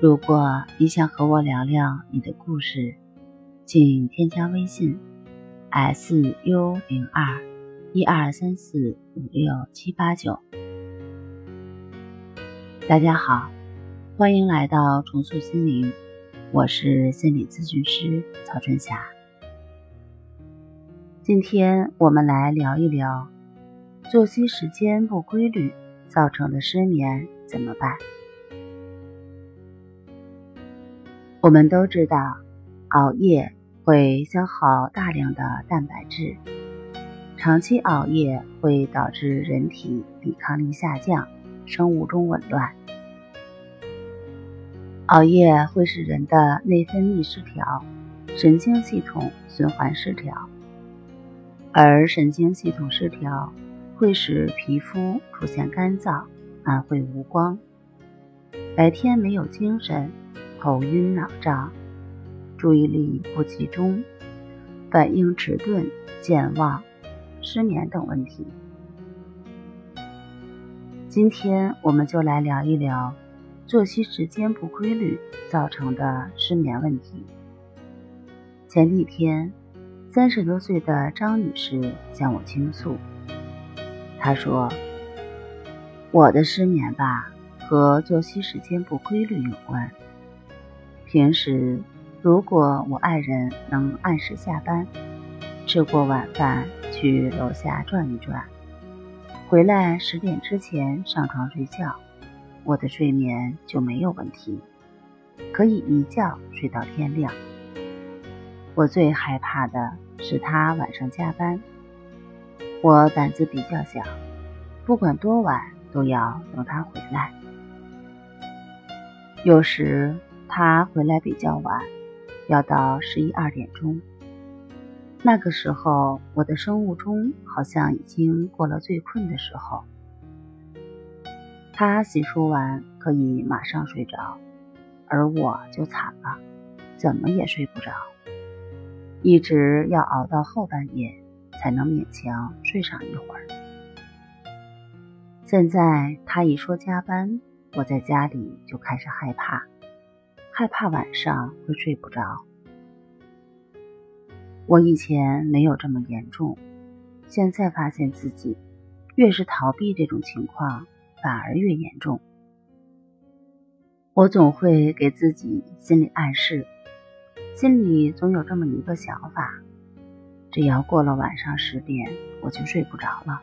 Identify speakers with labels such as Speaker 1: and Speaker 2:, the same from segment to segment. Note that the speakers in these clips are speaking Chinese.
Speaker 1: 如果你想和我聊聊你的故事，请添加微信 s u 零二一二三四五六七八九。大家好，欢迎来到重塑心灵，我是心理咨询师曹春霞。今天我们来聊一聊作息时间不规律造成的失眠怎么办。我们都知道，熬夜会消耗大量的蛋白质，长期熬夜会导致人体抵抗力下降，生物钟紊乱。熬夜会使人的内分泌失调，神经系统循环失调，而神经系统失调会使皮肤出现干燥、暗晦无光，白天没有精神。头晕脑胀，注意力不集中，反应迟钝、健忘、失眠等问题。今天我们就来聊一聊作息时间不规律造成的失眠问题。前几天，三十多岁的张女士向我倾诉，她说：“我的失眠吧，和作息时间不规律有关。”平时，如果我爱人能按时下班，吃过晚饭去楼下转一转，回来十点之前上床睡觉，我的睡眠就没有问题，可以一觉睡到天亮。我最害怕的是他晚上加班，我胆子比较小，不管多晚都要等他回来。有时。他回来比较晚，要到十一二点钟。那个时候，我的生物钟好像已经过了最困的时候。他洗漱完可以马上睡着，而我就惨了，怎么也睡不着，一直要熬到后半夜才能勉强睡上一会儿。现在他一说加班，我在家里就开始害怕。害怕晚上会睡不着。我以前没有这么严重，现在发现自己越是逃避这种情况，反而越严重。我总会给自己心理暗示，心里总有这么一个想法：只要过了晚上十点，我就睡不着了。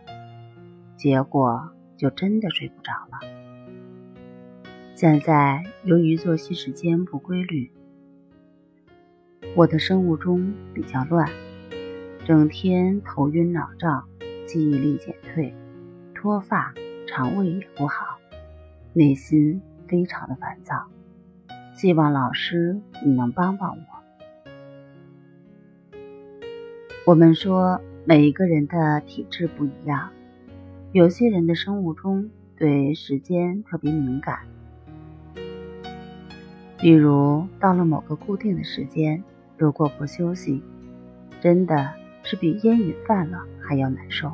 Speaker 1: 结果就真的睡不着了。现在由于作息时间不规律，我的生物钟比较乱，整天头晕脑胀，记忆力减退，脱发，肠胃也不好，内心非常的烦躁。希望老师你能帮帮我。我们说每一个人的体质不一样，有些人的生物钟对时间特别敏感。比如到了某个固定的时间，如果不休息，真的是比烟瘾犯了还要难受。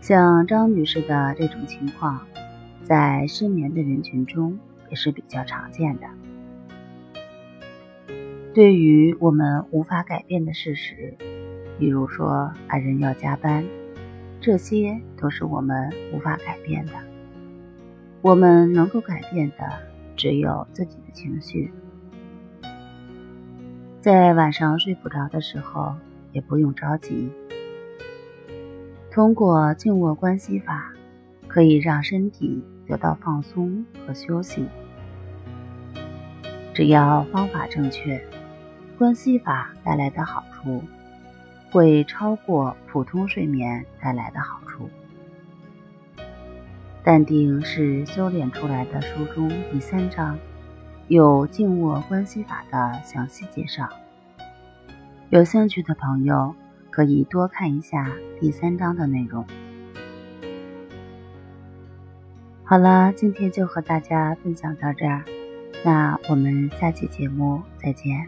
Speaker 1: 像张女士的这种情况，在失眠的人群中也是比较常见的。对于我们无法改变的事实，比如说爱人要加班，这些都是我们无法改变的。我们能够改变的。只有自己的情绪，在晚上睡不着的时候，也不用着急。通过静卧关系法，可以让身体得到放松和休息。只要方法正确，关系法带来的好处，会超过普通睡眠带来的好处。淡定是修炼出来的书中第三章，有静卧观息法的详细介绍。有兴趣的朋友可以多看一下第三章的内容。好了，今天就和大家分享到这儿，那我们下期节目再见。